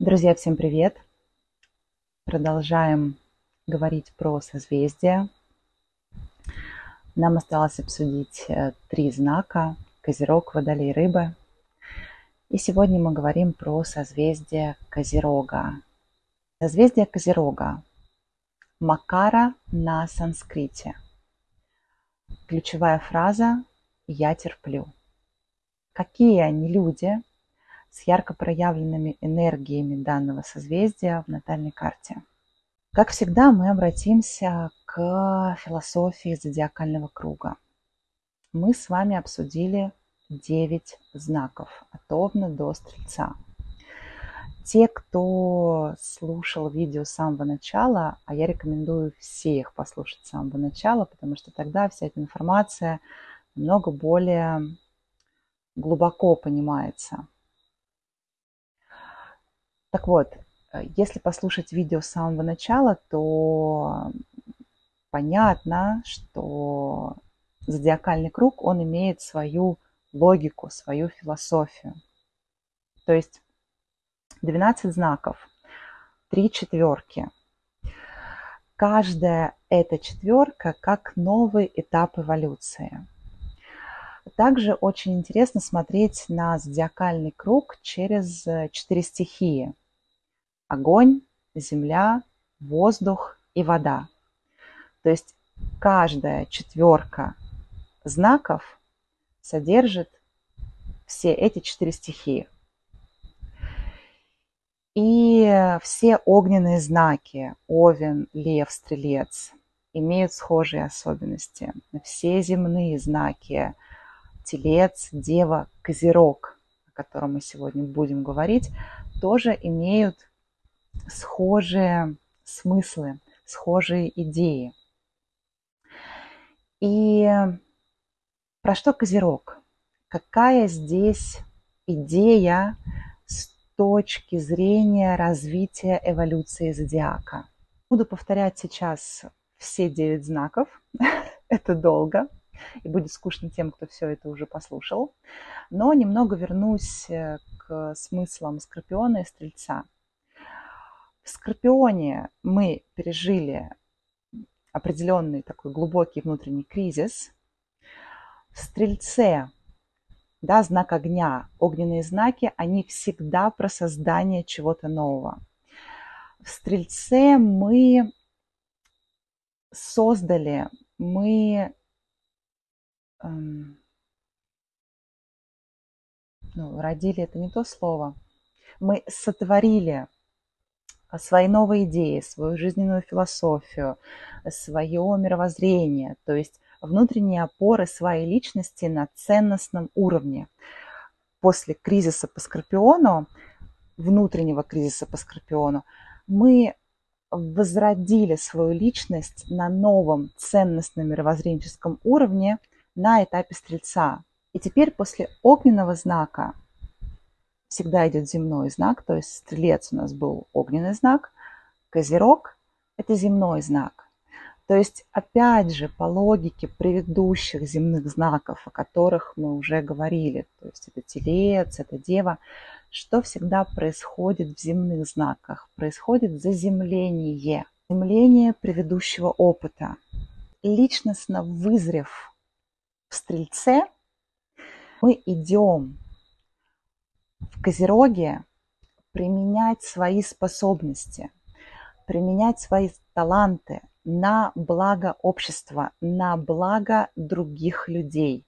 Друзья, всем привет! Продолжаем говорить про созвездия. Нам осталось обсудить э, три знака – Козерог, Водолей, Рыбы. И сегодня мы говорим про созвездие Козерога. Созвездие Козерога – Макара на санскрите. Ключевая фраза «Я терплю». Какие они люди – с ярко проявленными энергиями данного созвездия в натальной карте. Как всегда, мы обратимся к философии зодиакального круга. Мы с вами обсудили 9 знаков от Овна до Стрельца. Те, кто слушал видео с самого начала, а я рекомендую всех послушать с самого начала, потому что тогда вся эта информация намного более глубоко понимается. Так вот, э, если послушать видео с самого начала, то понятно, что зодиакальный круг, он имеет свою логику, свою философию. То есть 12 знаков, 3 четверки. Каждая эта четверка как новый этап эволюции. Также очень интересно смотреть на зодиакальный круг через э, четыре стихии огонь, земля, воздух и вода. То есть каждая четверка знаков содержит все эти четыре стихии. И все огненные знаки, овен, лев, стрелец, имеют схожие особенности. Все земные знаки, телец, дева, козерог, о котором мы сегодня будем говорить, тоже имеют схожие смыслы, схожие идеи. И про что Козерог? Какая здесь идея с точки зрения развития эволюции зодиака? Буду повторять сейчас все девять знаков. это долго и будет скучно тем, кто все это уже послушал. Но немного вернусь к смыслам Скорпиона и Стрельца – в Скорпионе мы пережили определенный такой глубокий внутренний кризис. В Стрельце, да, знак огня, огненные знаки, они всегда про создание чего-то нового. В Стрельце мы создали, мы эм, ну, родили это не то слово, мы сотворили свои новые идеи, свою жизненную философию, свое мировоззрение, то есть внутренние опоры своей личности на ценностном уровне. После кризиса по Скорпиону, внутреннего кризиса по Скорпиону, мы возродили свою личность на новом ценностном мировоззренческом уровне на этапе Стрельца. И теперь после огненного знака всегда идет земной знак, то есть стрелец у нас был огненный знак, козерог – это земной знак. То есть, опять же, по логике предыдущих земных знаков, о которых мы уже говорили, то есть это телец, это дева, что всегда происходит в земных знаках? Происходит заземление, заземление предыдущего опыта. Личностно вызрев в стрельце, мы идем в Козероге применять свои способности, применять свои таланты на благо общества, на благо других людей.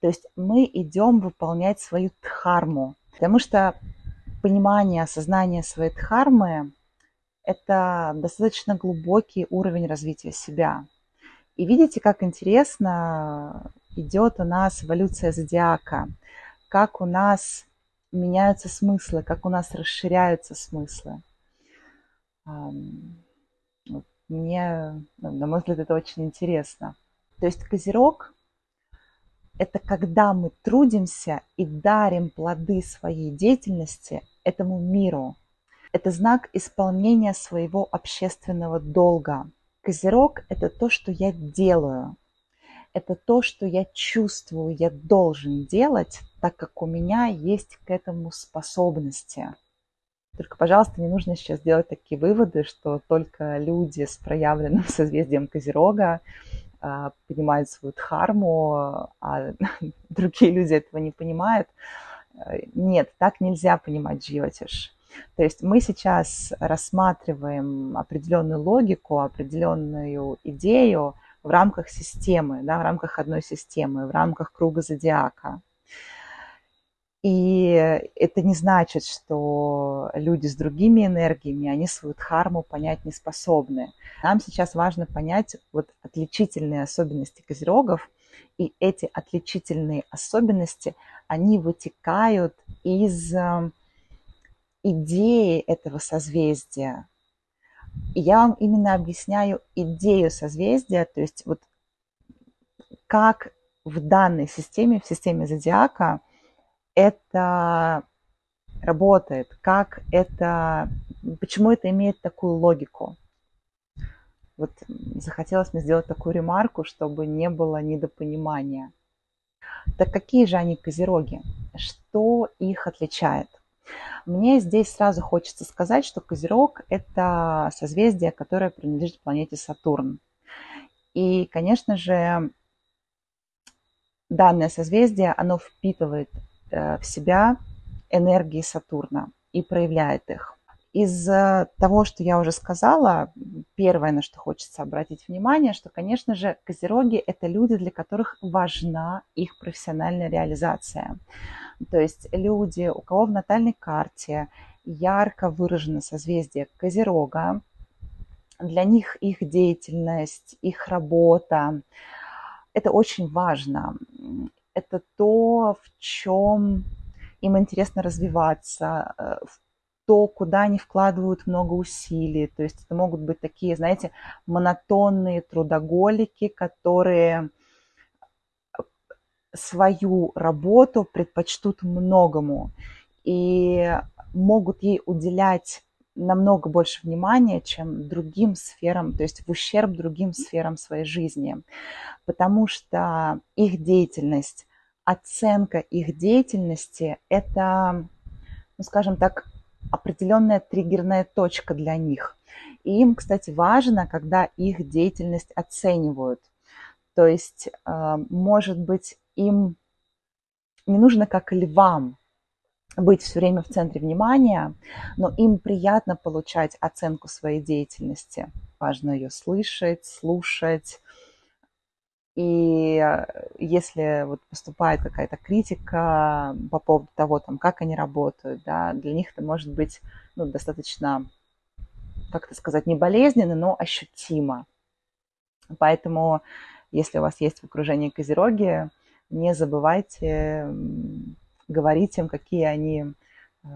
То есть мы идем выполнять свою дхарму, потому что понимание, осознание своей дхармы – это достаточно глубокий уровень развития себя. И видите, как интересно идет у нас эволюция зодиака, как у нас меняются смыслы, как у нас расширяются смыслы. Мне, ну, на мой взгляд, это очень интересно. То есть козерог – это когда мы трудимся и дарим плоды своей деятельности этому миру. Это знак исполнения своего общественного долга. Козерог – это то, что я делаю. Это то, что я чувствую, я должен делать так как у меня есть к этому способности. Только, пожалуйста, не нужно сейчас делать такие выводы, что только люди с проявленным созвездием Козерога а, понимают свою дхарму, а другие люди этого не понимают. Нет, так нельзя понимать дживатиш. То есть мы сейчас рассматриваем определенную логику, определенную идею в рамках системы, да, в рамках одной системы, в рамках круга зодиака. И это не значит, что люди с другими энергиями, они свою дхарму понять не способны. Нам сейчас важно понять вот отличительные особенности козерогов, и эти отличительные особенности, они вытекают из э, идеи этого созвездия. И я вам именно объясняю идею созвездия, то есть вот как в данной системе, в системе зодиака – это работает, как это, почему это имеет такую логику. Вот захотелось мне сделать такую ремарку, чтобы не было недопонимания. Так какие же они козероги? Что их отличает? Мне здесь сразу хочется сказать, что Козерог – это созвездие, которое принадлежит планете Сатурн. И, конечно же, данное созвездие, оно впитывает Э, в себя энергии Сатурна и проявляет их. Из того, что я уже сказала, первое, на что хочется обратить внимание, что, конечно же, козероги – это люди, для которых важна их профессиональная реализация. То есть люди, у кого в натальной карте ярко выражено созвездие Козерога, для них их деятельность, их работа – это очень важно это то, в чем им интересно развиваться, э, то, куда они вкладывают много усилий. То есть это могут быть такие, знаете, монотонные трудоголики, которые свою работу предпочтут многому и могут ей уделять намного больше внимания, чем другим сферам, то есть в ущерб другим сферам своей жизни, потому что их деятельность, оценка их деятельности – это, ну, скажем так, определенная триггерная точка для них. И им, кстати, важно, когда их деятельность оценивают. То есть, э, может быть, им не нужно как львам быть все время в центре внимания, но им приятно получать оценку своей деятельности. Важно ее слышать, слушать. И э, если вот поступает какая-то критика по поводу того, там, как они работают, да, для них это может быть ну, достаточно, как это сказать, не болезненно, но ощутимо. Поэтому, если у вас есть в окружении козероги, не забывайте говорить им, какие они э,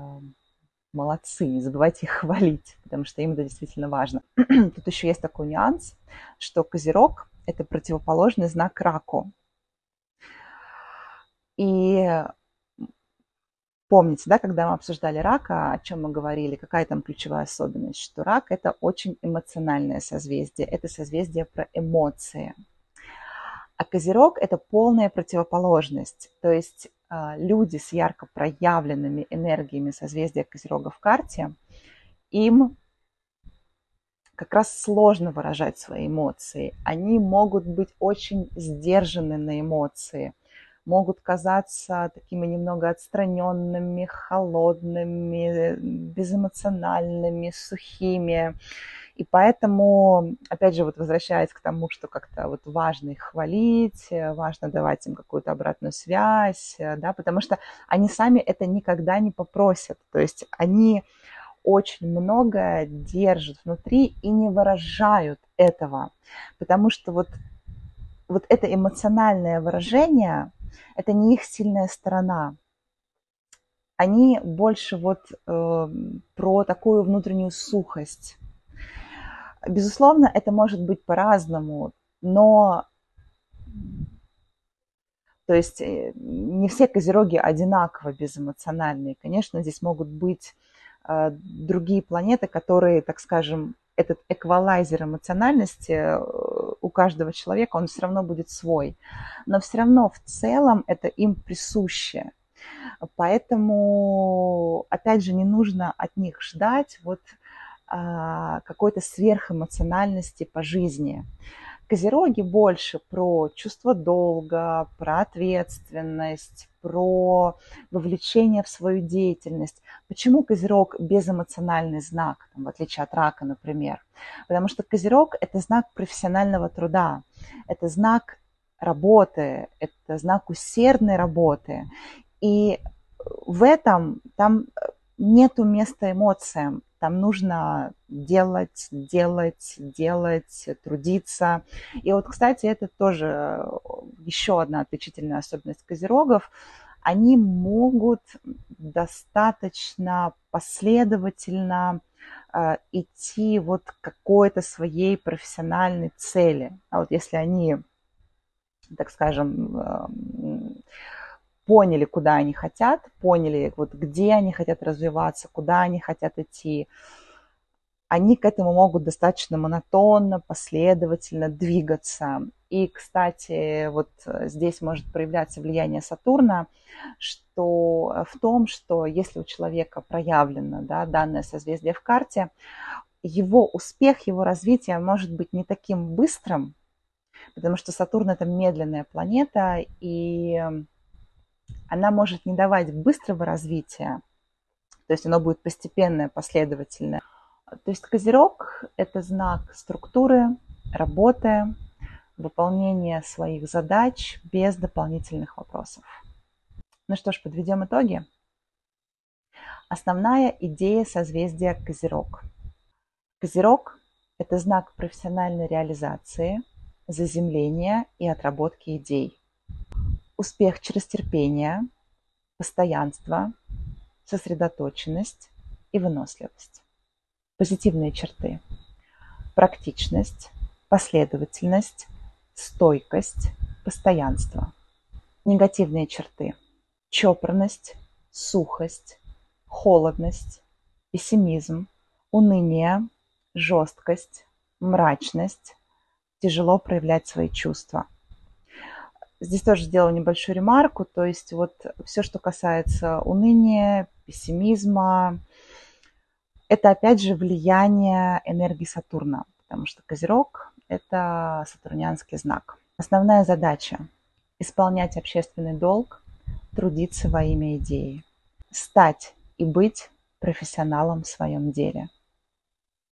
молодцы, не забывайте их хвалить, потому что им это действительно важно. Тут еще есть такой нюанс, что козерог – это противоположный знак раку. И помните, да, когда мы обсуждали рака, о чем мы говорили, какая там ключевая особенность, что рак – это очень эмоциональное созвездие, это созвездие про эмоции. А козерог – это полная противоположность, то есть а, люди с ярко проявленными энергиями созвездия Козерога в карте, им как раз сложно выражать свои эмоции. Они могут быть очень сдержаны на эмоции, могут казаться такими немного отстраненными, холодными, безэмоциональными, сухими. И поэтому, опять же, вот возвращаясь к тому, что как-то вот важно их хвалить, э, важно давать им какую-то обратную связь, э, да, потому что они сами это никогда не попросят. То есть они очень много держат внутри и не выражают этого, потому что вот, вот это эмоциональное выражение, это не их сильная сторона. Они больше вот э, про такую внутреннюю сухость, Безусловно, это может быть по-разному, но то есть э, не все козероги одинаково безэмоциональные. Конечно, здесь могут быть э, другие планеты, которые, так скажем, этот эквалайзер эмоциональности э, у каждого человека, он все равно будет свой. Но все равно в целом это им присуще. Поэтому, опять же, не нужно от них ждать вот какой-то сверхэмоциональности по жизни. Козероги больше про чувство долга, про ответственность, про вовлечение в свою деятельность. Почему Козерог безэмоциональный знак, в отличие от рака, например? Потому что Козерог – это знак профессионального труда, это знак работы, это знак усердной работы. И в этом там нету места эмоциям. Там нужно делать, делать, делать, трудиться. И вот, кстати, это тоже еще одна отличительная особенность козерогов. Они могут достаточно последовательно э, идти вот к какой-то своей профессиональной цели. А вот если они, так скажем, э, поняли, куда они хотят, поняли, вот где они хотят развиваться, куда они хотят идти, они к этому могут достаточно монотонно, последовательно двигаться. И, кстати, вот здесь может проявляться влияние Сатурна, что в том, что если у человека проявлено да, данное созвездие в карте, его успех, его развитие может быть не таким быстрым, потому что Сатурн – это медленная планета, и она может не давать быстрого развития, то есть оно будет постепенное, последовательное. То есть Козерог – это знак структуры, работы, выполнения своих задач без дополнительных вопросов. Ну что ж, подведем итоги. Основная идея созвездия Козерог. Козерог – это знак профессиональной реализации, заземления и отработки идей успех через терпение, постоянство, сосредоточенность и выносливость. Позитивные черты. Практичность, последовательность, стойкость, постоянство. Негативные черты. Чопорность, сухость, холодность, пессимизм, уныние, жесткость, мрачность, тяжело проявлять свои чувства – Здесь тоже сделала небольшую ремарку, то есть вот все, что касается уныния, пессимизма, это опять же влияние энергии Сатурна, потому что Козерог – это сатурнианский знак. Основная задача – исполнять общественный долг, трудиться во имя идеи, стать и быть профессионалом в своем деле –